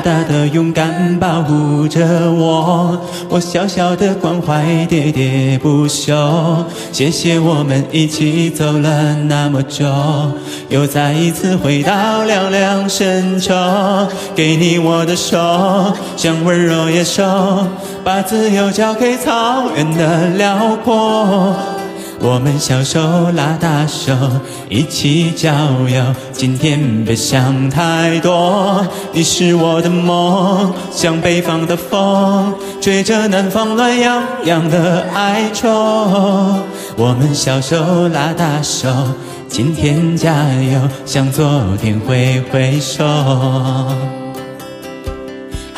大大的勇敢保护着我，我小小的关怀喋喋不休。谢谢我们一起走了那么久，又再一次回到凉凉深秋。给你我的手，像温柔野兽，把自由交给草原的辽阔。我们小手拉大手，一起郊游。今天别想太多，你是我的梦，像北方的风，吹着南方暖洋洋的哀愁。我们小手拉大手，今天加油，向昨天挥挥手。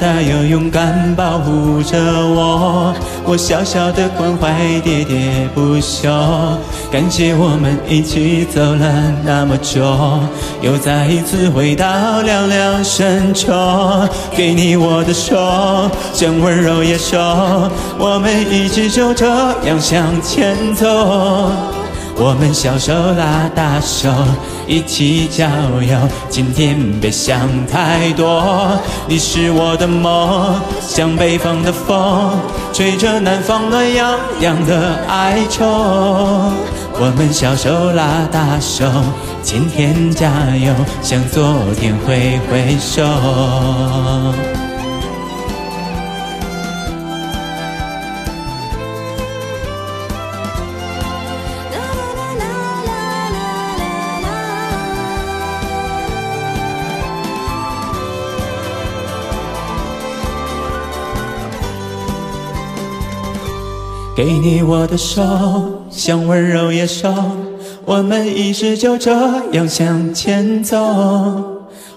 大又勇敢保护着我，我小小的关怀喋喋不休。感谢我们一起走了那么久，又再一次回到凉凉深秋。给你我的手，像温柔野兽，我们一直就这样向前走。我们小手拉大手，一起郊游。今天别想太多，你是我的梦，像北方的风，吹着南方暖洋洋的哀愁。我们小手拉大手，今天加油，向昨天挥挥手。给你我的手，像温柔野兽，我们一直就这样向前走。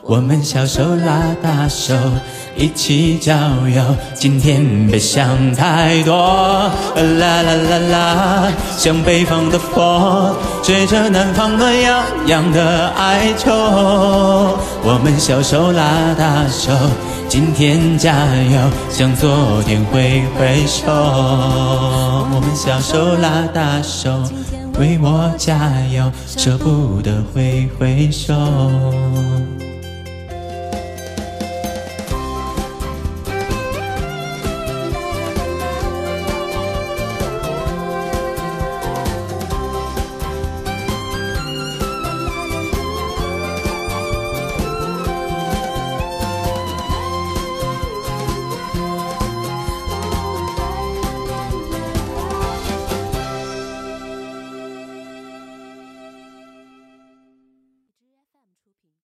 我们小手拉大手，一起郊游。今天别想太多，啦啦啦啦，像北方的风，吹着南方暖洋洋的哀愁。我们小手拉大手。今天加油，向昨天挥挥手。我们小手拉大手，为我加油，舍不得挥挥手。